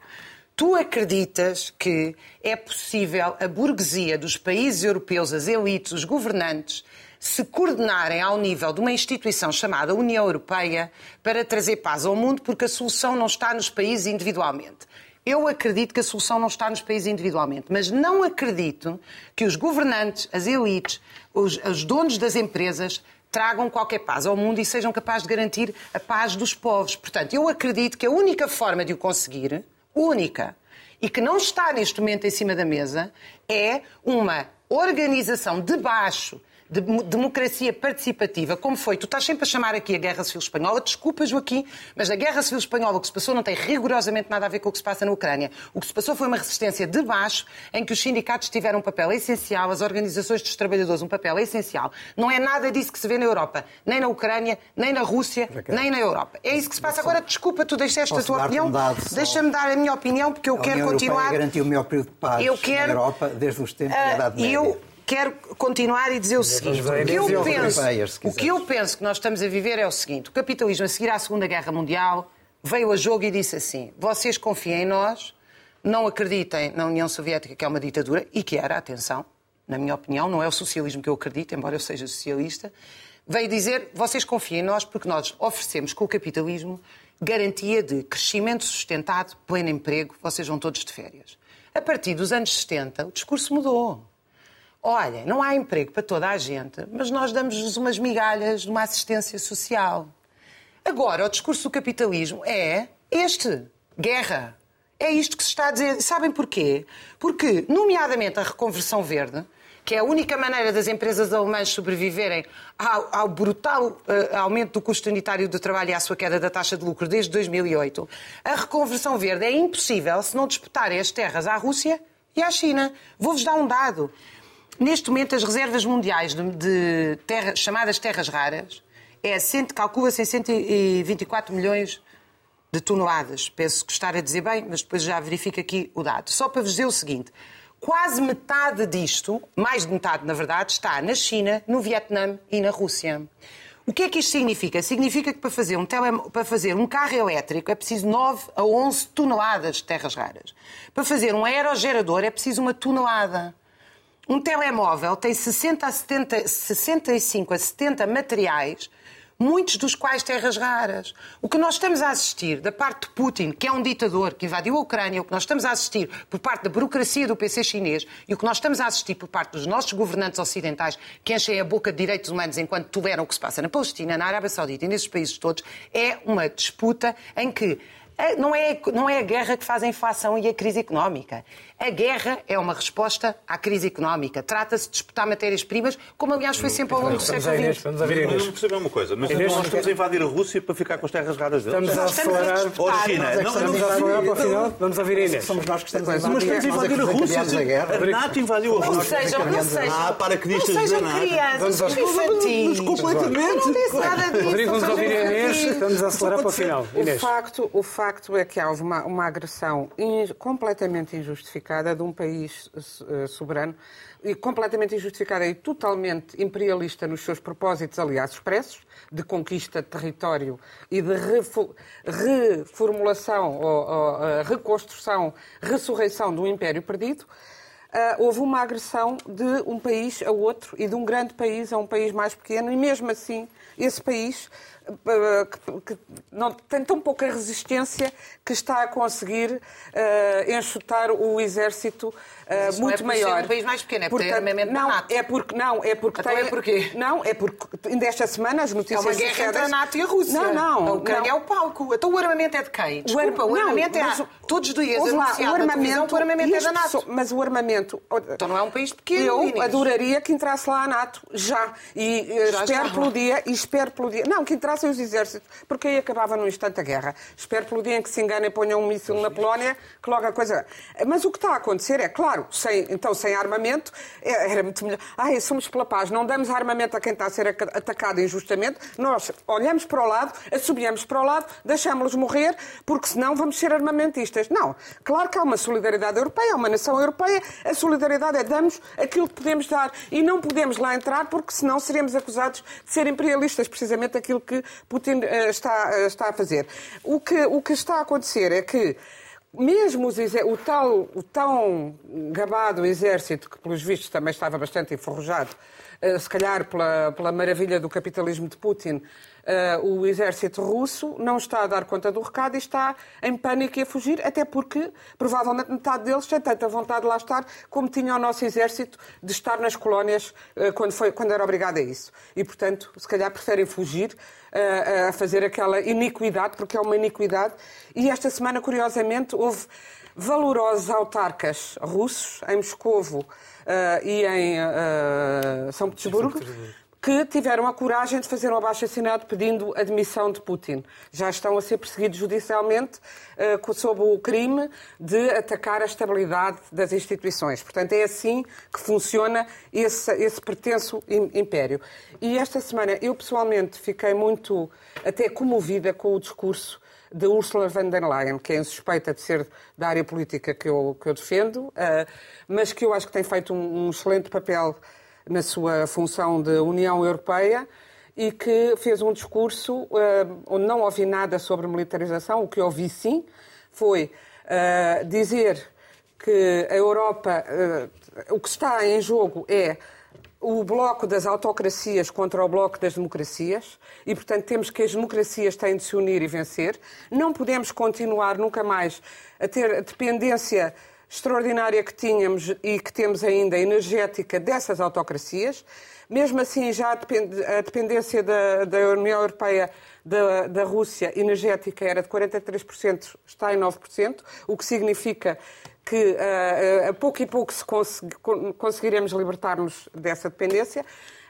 Tu acreditas que é possível a burguesia dos países europeus, as elites, os governantes, se coordenarem ao nível de uma instituição chamada União Europeia para trazer paz ao mundo, porque a solução não está nos países individualmente. Eu acredito que a solução não está nos países individualmente, mas não acredito que os governantes, as elites, os, os donos das empresas tragam qualquer paz ao mundo e sejam capazes de garantir a paz dos povos. Portanto, eu acredito que a única forma de o conseguir, única, e que não está neste momento em cima da mesa, é uma organização de baixo de mo- democracia participativa, como foi, tu estás sempre a chamar aqui a Guerra Civil Espanhola, desculpa Joaquim, mas a Guerra Civil Espanhola o que se passou não tem rigorosamente nada a ver com o que se passa na Ucrânia. O que se passou foi uma resistência de baixo, em que os sindicatos tiveram um papel essencial, as organizações dos trabalhadores um papel essencial. Não é nada disso que se vê na Europa, nem na Ucrânia, nem na Rússia, nem na Europa. É isso que se passa. Agora, desculpa, tu deixaste a tua opinião. Deixa-me dar a minha opinião, porque eu quero continuar. Garantiu o melhor período de paz Eu quero- na Europa desde os tempos da Ah, Idade Média. eu quero continuar e dizer o seguinte: o que, eu penso, o que eu penso que nós estamos a viver é o seguinte: o capitalismo, a seguir à Segunda Guerra Mundial, veio a jogo e disse assim: vocês confiem em nós, não acreditem na União Soviética, que é uma ditadura, e que era, atenção, na minha opinião, não é o socialismo que eu acredito, embora eu seja socialista. Veio dizer: vocês confiem em nós porque nós oferecemos com o capitalismo garantia de crescimento sustentado, pleno emprego, vocês vão todos de férias. A partir dos anos 70, o discurso mudou. Olha, não há emprego para toda a gente, mas nós damos-vos umas migalhas de uma assistência social. Agora, o discurso do capitalismo é este: guerra. É isto que se está a dizer. Sabem porquê? Porque, nomeadamente, a reconversão verde, que é a única maneira das empresas alemãs sobreviverem ao, ao brutal eh, aumento do custo unitário do trabalho e à sua queda da taxa de lucro desde 2008, a reconversão verde é impossível se não disputarem as terras à Rússia e à China. Vou-vos dar um dado. Neste momento, as reservas mundiais de, de terra- chamadas terras raras é, calcula-se em 124 milhões de toneladas. Penso que estar a dizer bem, mas depois já verifico aqui o dado. Só para vos dizer o seguinte: quase metade disto, mais de metade na verdade, está na China, no Vietnã e na Rússia. O que é que isto significa? Significa que para fazer um, tele... para fazer um carro elétrico é preciso 9 a 11 toneladas de terras raras. Para fazer um aerogerador é preciso uma tonelada. Um telemóvel tem 60 a 70, 65 a 70 materiais, muitos dos quais terras raras. O que nós estamos a assistir da parte de Putin, que é um ditador que invadiu a Ucrânia, o que nós estamos a assistir por parte da burocracia do PC chinês e o que nós estamos a assistir por parte dos nossos governantes ocidentais que enchem a boca de direitos humanos enquanto toleram o que se passa na Palestina, na Arábia Saudita e nesses países todos, é uma disputa em que Não é, não é a guerra que faz a inflação e a crise económica. A guerra é uma resposta à crise económica. Trata-se de disputar matérias-primas, como aliás foi sempre ao longo do Vamos século XX. vamos a ver Inês. não percebo uma coisa. Mas Inês, nós estamos a invadir a Rússia para ficar com as terras raras deles. Estamos a estamos a acelerar. disputar. Ó, China, é que não, estamos Estamos a acelerar para o final. Vamos ouvir a Inês. Somos nós que estamos a Mas Mas invadir, estamos a é que invadir a Rússia. a guerra. A NATO invadiu a Não Rússia. sejam, não sejam. Ah, paraquedistas não sejam da NATO. crianças, Vamos infantis. completamente. Não disse nada disso. Rodrigo, não vamos ouvir a Inês. Estamos a acelerar para o final. O Inês. facto, o facto é que há uma, uma agressão in- completamente injustificada de um país eh, soberano e completamente injustificada e totalmente imperialista nos seus propósitos, aliás, expressos, de conquista de território e de refo- reformulação ou, ou, eh, reconstrução, ressurreição do império perdido. Ah, houve uma agressão de um país a outro e de um grande país a um país mais pequeno, e mesmo assim esse país que, não, tem tão pouca resistência que está a conseguir uh, enxutar o exército uh, muito é maior. Um país mais pequeno, é porque Portanto, tem não, NATO. é porque não, é porque então tem, é porquê? Não, é porque ainda esta semana as notícias é uma guerra entre a NATO e a Rússia. Não, não. A Ucrânia não. é o palco. Então o armamento é de quem? Desculpa, o, ar... armamento não, é mas, todos os dias lá, o armamento, o armamento é da NATO. Pessoas, mas o armamento... Então não é um país pequeno, Eu adoraria que entrasse lá a NATO, já. E uh, Já, espero já. pelo dia, e espero pelo dia... Não, que entrassem os exércitos, porque aí acabava num instante a guerra. Espero pelo dia em que se enganem e ponham um míssil na Polónia, que logo a coisa... Mas o que está a acontecer é, claro, sem, então sem armamento, é- era muito melhor. Ai, somos pela paz, não damos armamento a quem está a ser aca- atacado injustamente. Nós olhamos para o lado, assobiamos para o lado, deixamos-los morrer, porque senão vamos ser armamentistas. Não. Claro que há uma solidariedade europeia, há uma nação europeia. A solidariedade é damos aquilo que podemos dar. E não podemos lá entrar, porque senão seremos acusados de ser imperialistas, precisamente aquilo que Putin eh, está, eh, está a fazer. O que, o que está a acontecer é que mesmo os o, tal, o tão gabado exército, que pelos vistos também estava bastante enferrujado, eh, se calhar pela, pela maravilha do capitalismo de Putin, eh, o exército russo não está a dar conta do recado e está em pânico e a fugir, até porque provavelmente metade deles tem tanta vontade de lá estar como tinha o nosso exército de estar nas colónias eh, quando, foi, quando era obrigado a isso. E, portanto, se calhar preferem fugir eh, a fazer aquela iniquidade, porque é uma iniquidade. E esta semana, curiosamente, houve valorosos autarcas russos em Moscovo e em eh, São Petersburgo que tiveram a coragem de fazer um abaixo-assinado pedindo a demissão de Putin. Já estão a ser perseguidos judicialmente co- sob o crime de atacar a estabilidade das instituições. Portanto, é assim que funciona esse, esse pretenso im- império. E esta semana eu pessoalmente fiquei muito até comovida com o discurso de Ursula von der Leyen, que é suspeita de ser da área política que eu, que eu defendo, eh, mas que eu acho que tem feito um, um excelente papel na sua função de União Europeia e que fez um discurso eh, onde não ouvi nada sobre militarização. O que ouvi sim foi eh, dizer que a Europa, eh, o que está em jogo é o bloco das autocracias contra o bloco das democracias e, portanto, temos que as democracias têm de se unir e vencer. Não podemos continuar nunca mais a ter dependência extraordinária que tínhamos e que temos ainda energética dessas autocracias. Mesmo assim, já a depend- a dependência da, da União Europeia da, da Rússia energética era de 43%, está em 9%, o que significa que ah, ah, a pouco e pouco se consegui- con- conseguiremos libertar-nos dessa dependência,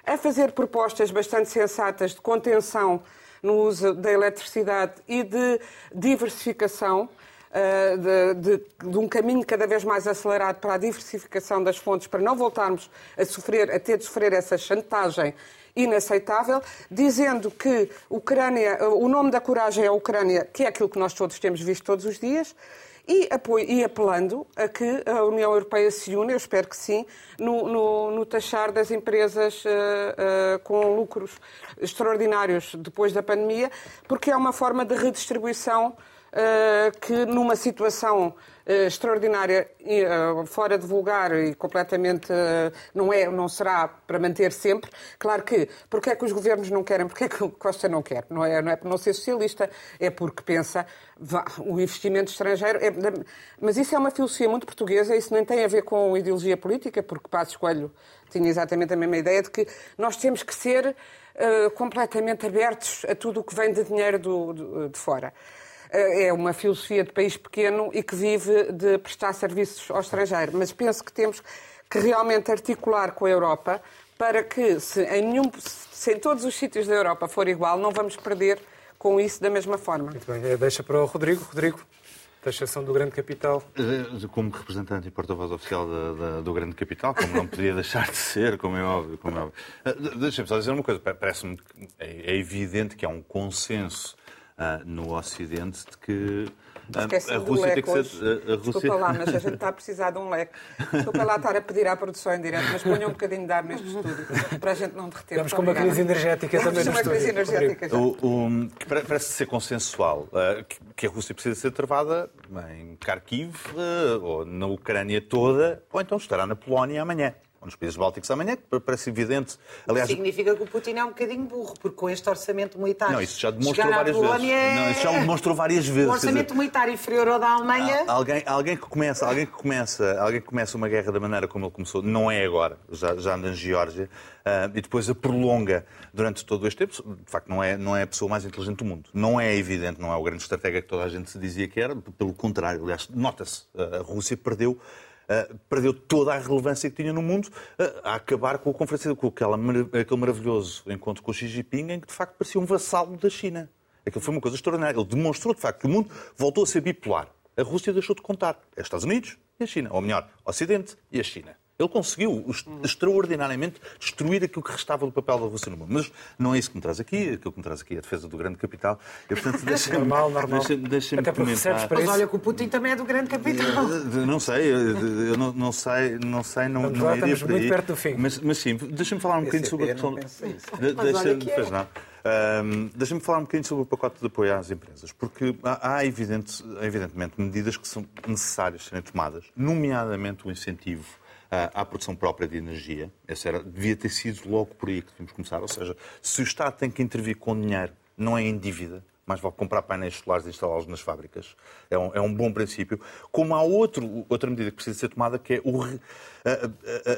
a fazer propostas bastante sensatas de contenção no uso da eletricidade e de diversificação, de, de- de um caminho cada vez mais acelerado para a diversificação das fontes, para não voltarmos a sofrer, a ter de sofrer essa chantagem inaceitável, dizendo que Ucrânia, o nome da coragem é a Ucrânia, que é aquilo que nós todos temos visto todos os dias, e, apoio, e apelando a que a União Europeia se une, eu espero que sim, no, no- no taxar das empresas eh, eh, com lucros extraordinários depois da pandemia, porque é uma forma de redistribuição eh, que numa situação eh, extraordinária, eh, fora de vulgar e completamente eh, não é, não será para manter sempre. Claro que porque é que os governos não querem, porque é que Costa não quer? Não é, não é por não ser socialista, é porque pensa vá, o investimento estrangeiro. é- mas isso é uma filosofia muito portuguesa, isso nem tem a ver com ideologia política, porque Passos Coelho tinha exatamente a mesma ideia de que nós temos que ser eh, completamente abertos a tudo o que vem de dinheiro do- do- de fora é uma filosofia de país pequeno e que vive de prestar serviços ao estrangeiro. Mas penso que temos que realmente articular com a Europa para que, se em, nenhum, se em todos os sítios da Europa for igual, não vamos perder com isso da mesma forma. Muito bem, eh, deixa para o Rodrigo. Rodrigo, taxação do grande capital. Eh, Como representante e porta-voz oficial da- da- do grande capital, como não podia deixar de ser, como é óbvio. Como é óbvio. Eh, de- Deixa-me só dizer uma coisa. Pa- Parece-me que é é evidente que há um consenso ah, no Ocidente de que ah, a do Rússia tem que ser. a- a Rússia- Desculpa lá, mas a gente está a precisar de um leque. Desculpa lá estar a pedir à produção em direto, mas ponha um bocadinho de ar neste estúdio, para a gente não derreter. Estamos com uma crise energética também no Estamos com uma crise energética já. O- o- que pare- parece ser consensual ah, que- que a Rússia precisa ser travada em Kharkiv ah, ou na Ucrânia toda, ou então estará na Polónia amanhã. Ou nos países bálticos amanhã, que parece evidente. Aliás, significa que o Putin é um bocadinho burro, porque com este orçamento militar. Não, isso já demonstrou várias vezes. É... Não, isso já demonstrou várias vezes. Um orçamento dizer, militar inferior ao da Alemanha. Alguém, alguém, que começa, alguém, que começa, alguém que começa uma guerra da maneira como ele começou, não é agora, já, já anda na Geórgia, uh, e depois a prolonga durante todo este tempo, de facto não é, não é a pessoa mais inteligente do mundo. Não é evidente, não é o grande estratega que toda a gente se dizia que era, pelo contrário, aliás, nota-se, a Rússia perdeu Uh, perdeu toda a relevância que tinha no mundo uh, a acabar com a conferência, com aquela, aquele maravilhoso encontro com Xi Jinping, em que de facto parecia um vassalo da China. Aquilo foi uma coisa extraordinária. Ele demonstrou de facto que o mundo voltou a ser bipolar. A Rússia deixou de contar. É os Estados Unidos e a China. Ou melhor, Ocidente e a China. Ele conseguiu extraordinariamente destruir aquilo que restava do papel da Rússia no mundo. Mas não é isso que me traz aqui. Aquilo que me traz aqui é a defesa do grande capital. E, portanto, deixa normal, normal. Deixa, deixa Até isso. Mas olha que o Putin também é do grande capital. Não sei, eu não, não sei, não sei, não, não lá, iria por aí. muito perto do fim. Mas, mas sim, deixa-me falar um bocadinho sobre a questão... Deixa, não. Um, Deixa-me falar um bocadinho sobre o pacote de apoio às empresas, porque há, há evidente, evidentemente medidas que são necessárias serem tomadas, nomeadamente o incentivo à produção própria de energia. Essa era, devia ter sido logo por aí que devíamos começar. Ou seja, se o Estado tem que intervir com dinheiro, não é em dívida, mas vale comprar painéis solares e instalá-los nas fábricas. É um, é um, bom princípio. Como há outro, outra medida que precisa ser tomada, que é o, a,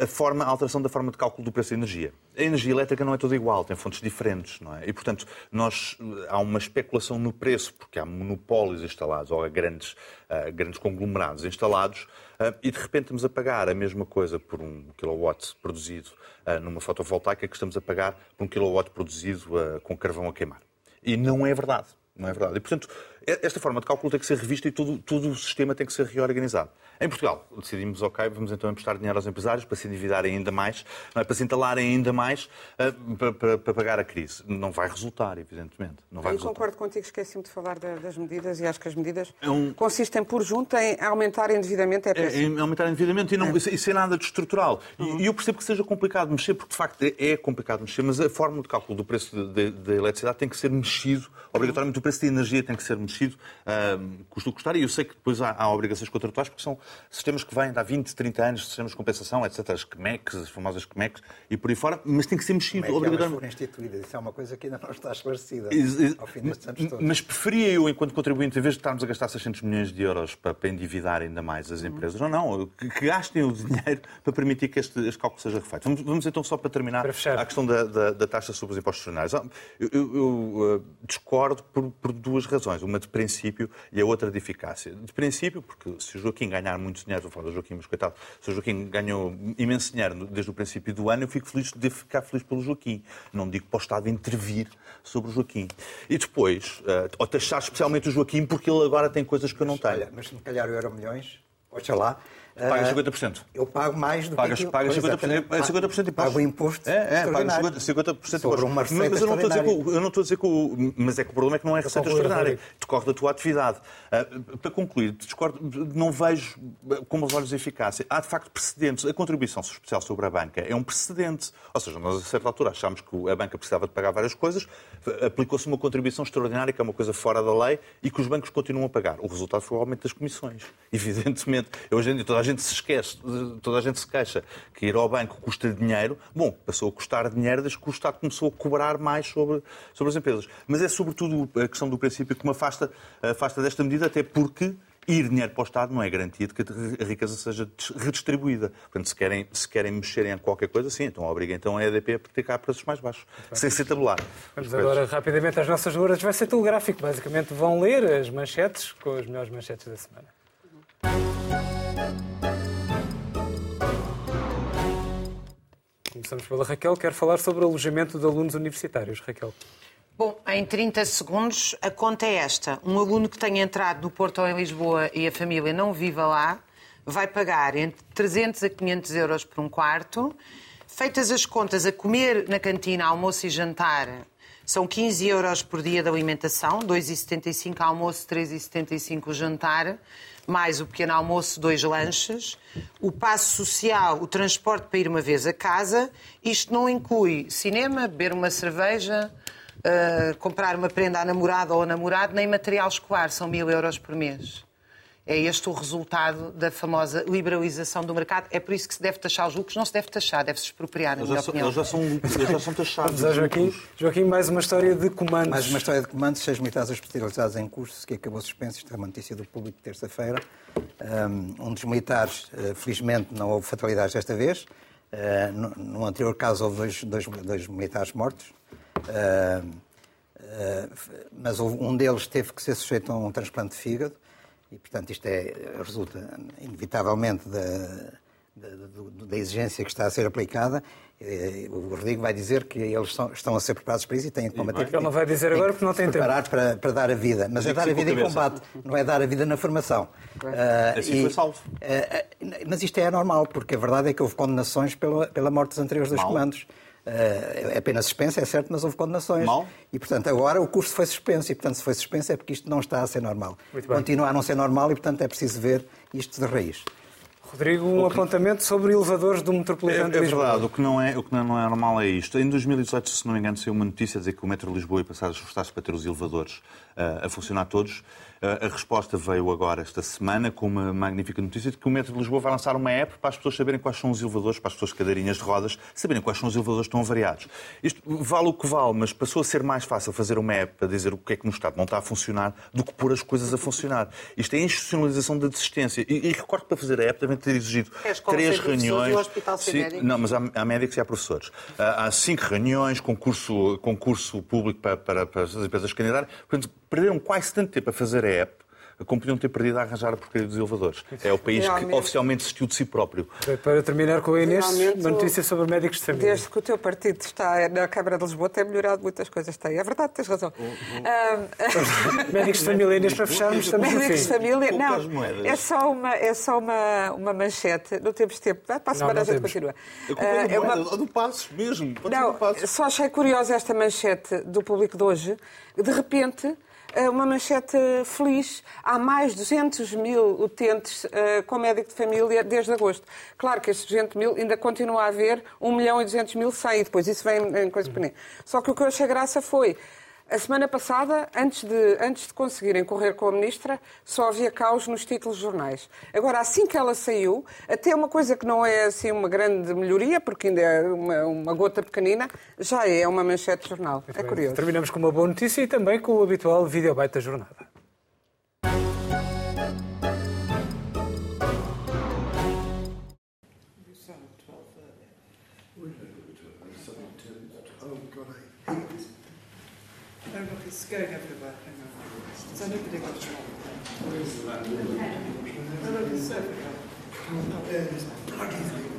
a, a, forma, a alteração da forma de cálculo do preço da energia. A energia elétrica não é toda igual, tem fontes diferentes, não é? E, portanto, nós, há uma especulação no preço, porque há monopólios instalados, ou há grandes, uh, grandes conglomerados instalados, uh, e de repente estamos a pagar a mesma coisa por um kilowatt produzido uh, numa fotovoltaica que estamos a pagar por um kilowatt produzido com carvão a queimar. E não é verdade. Não é verdade. E, portanto, esta forma de cálculo tem que ser revista e todo, todo o sistema tem que ser reorganizado. Em Portugal, decidimos, ok, vamos então emprestar dinheiro aos empresários para se endividarem ainda mais, é? para se entalarem ainda mais uh, para, para, para, pagar a crise. Não vai resultar, evidentemente. Não vai Eu resultar. concordo contigo, esqueci-me de falar das medidas e acho que as medidas é um... consistem por junto em aumentar endividamento. É, é, em aumentar endividamento e não, é. isso é nada de estrutural. Uhum. E eu percebo que seja complicado mexer, porque de facto é complicado mexer, mas a forma de cálculo do preço da eletricidade tem que ser mexido, obrigatoriamente o preço da energia tem que ser mexido, uh, custo custar, e eu sei que depois há, há obrigações contratuais, porque são sistemas que vêm de há 20, 30 anos, sistemas de compensação, etc. As CMECs, as famosas CMECs e por aí fora, mas tem que ser mexido Como é elas foram instituídas? Isso é uma coisa que ainda não está esclarecida ao fim destes anos todos. Mas preferia eu, enquanto contribuinte, em vez de estarmos a gastar 600 milhões de euros para, para endividar ainda mais as empresas, uhum. não, não, que, que, gastem o dinheiro para permitir que este, este cálculo seja refeito. Vamos, vamos, então só para terminar para a questão da, da, da, taxa sobre os impostos jornais. Ah, eu, eu, eu uh, discordo por, por, duas razões, uma de princípio e a outra de eficácia. De princípio, porque se o Joaquim ganhar muito dinheiro, vou falar do Joaquim, mas coitado, se o Joaquim ganhou imenso dinheiro desde o princípio do ano, eu fico feliz de ficar feliz pelo Joaquim. Não digo para o Estado intervir sobre o Joaquim. E depois, uh, ou taxar especialmente o Joaquim, porque ele agora tem coisas que eu não tenho. Mas se me calhar o Euro Milhões, lá. Paga 50%. Ah, eu pago mais do pagas, que... Pagas 50%, é 50 de imposto. Pago imposto É, é pago 50%, 50 de imposto. Uma mas, mas eu não estou a dizer que, eu não estou a dizer que o, mas é que o problema é que não é receita extraordinária. Decorre da tua atividade. Uh, para concluir, discordo, não vejo como os olhos de eficácia. Há, de facto, precedentes. A contribuição especial sobre a banca é um precedente. Ou seja, nós, a certa altura, achámos que a banca precisava de pagar várias coisas, aplicou-se uma contribuição extraordinária, que é uma coisa fora da lei, e que os bancos continuam a pagar. O resultado foi o aumento das comissões. Evidentemente. Hoje em dia toda a gente se esquece toda a gente se queixa que ir ao banco custa dinheiro. Bom, passou a custar dinheiro desde que o Estado começou a cobrar mais sobre, sobre as empresas. Mas é sobretudo a questão do princípio que me afasta, afasta desta medida, até porque ir dinheiro para o Estado não é garantia de que a riqueza seja redistribuída. Portanto, se querem, se querem mexer em qualquer coisa, sim, então obriga então a EDP a praticar preços mais baixos, sem ser tabular. Vamos agora rapidamente às nossas ruas. Vai ser telegráfico. Basicamente vão ler as manchetes com as melhores manchetes da semana. Começamos pela Raquel, quer falar sobre o alojamento de alunos universitários. Raquel. Bom, em 30 segundos, a conta é esta. Um aluno que tenha entrado no Porto ou em Lisboa e a família não viva lá, vai pagar entre 300 a 500 euros por um quarto. Feitas as contas, a comer na cantina, almoço e jantar, são 15 euros por dia de alimentação, 2,75 almoço, 3,75 jantar mais o pequeno almoço, dois lanches, o passo social, o transporte para ir uma vez a casa. Isto não inclui cinema, beber uma cerveja, uh, comprar uma prenda à namorada ou ao namorado, nem material escolar, são mil euros por mês. É este o resultado da famosa liberalização do mercado. É por isso que se deve taxar os lucros. Não se deve taxar, deve-se expropriar, na Eles minha já, são, opinião. eles já são, eles já são taxados. Vamos Joaquim. Joaquim, mais uma história de comandos. Mais uma história de comandos, seis militares especializados em cursos que acabou suspenso. Isto é uma notícia do público de terça-feira. Um dos militares, eh, felizmente, não houve fatalidades desta vez. Uh, no, anterior caso houve dois, dois, dois militares mortos. Uh, mas um deles teve que ser sujeito a um transplante de fígado. E, portanto, isto é, resulta inevitavelmente da, da, da, exigência que está a ser aplicada. O Rodrigo vai dizer que eles estão, estão a ser preparados para isso e têm que combater. Ele não vai dizer agora porque não tem tempo. Preparar para, para dar a vida. Mas é dar a vida em combate, não é dar a vida na formação. Uh, assim e, foi salvo. Uh, mas isto é anormal, porque a verdade é que houve condenações pela, pela morte dos anteriores dos comandos. Uh, é apenas suspensa, é certo, mas houve condenações. Mal. E, portanto, agora o curso foi suspenso. E, portanto, se foi suspenso é porque isto não está a ser normal. Continua a não ser normal e, portanto, é preciso ver isto de raiz. Rodrigo, um que... apontamento sobre elevadores do Metropolitano é, de Lisboa. É verdade, o que, não é, o que não é normal é isto. Em 2018, se não me engano, saiu uma notícia a dizer que o Metro de Lisboa ia passar a esforçar-se para ter os elevadores uh, a funcionar todos. A resposta veio agora esta semana com uma magnífica notícia de que o Metro de Lisboa vai lançar uma app para as pessoas saberem quais são os elevadores, para as pessoas cadeirinhas de rodas, saberem quais são os elevadores estão variados. Isto vale o que vale, mas passou a ser mais fácil fazer uma app para dizer o que é que no Estado não está a funcionar do que pôr as coisas a funcionar. Isto é a institucionalização da desistência. E, e recordo que para fazer a app devem ter exigido três reuniões. hospital sem não, mas há, há médicos e há professores. Há, há cinco reuniões, concurso, concurso público para, para, para as empresas candidatas. Portanto, perderam quase tanto tempo a fazer a app como podiam ter perdido a arranjar a porcaria dos elevadores. É o país Realmente. que oficialmente desistiu de si próprio. Para terminar com a Inês, Realmente, uma notícia sobre médicos de família. Desde que o teu partido está na Câmara de Lisboa, tem melhorado muitas coisas. Tem. É verdade, tens razão. Ah, médicos de família, Inês, para fecharmos, estamos no Médicos de família, não, é só uma, é só uma, uma manchete. Não temos tempo. Vai Para a semana não a gente temos. continua. A é é uma- do, Passos mesmo. Pode Não, do Passos. só achei curiosa esta manchete do público de hoje. De repente, uma manchete feliz. Há mais de 200 mil utentes eh, com médico de família desde agosto. Claro que estes 200 mil ainda continua a haver 1 milhão e 200 mil sem, e depois isso vem em coisa pequenina. Só que o que eu achei graça foi. A semana passada, antes de, antes de conseguirem correr com a ministra, só havia caos nos títulos de jornais. Agora, assim que ela saiu, até uma coisa que não é assim uma grande melhoria, porque ainda é uma, uma gota pequenina, já é uma manchete de jornal. É curioso. Terminamos com uma boa notícia e também com o habitual videobite da jornada. Oh, look, it's everywhere. Oh, there it is. Bloody thing.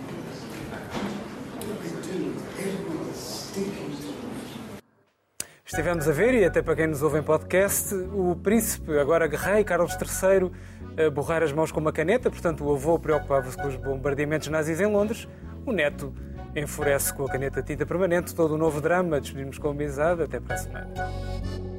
Estivemos a ver, e até para quem nos ouve em podcast, o príncipe, agora rei Carlos III, a borrar as mãos com uma caneta, portanto o avô preocupava-se com os bombardeamentos nazis em Londres, o neto enfurece com a caneta tinta permanente, todo o novo drama, despedimos com amizade, até para a semana.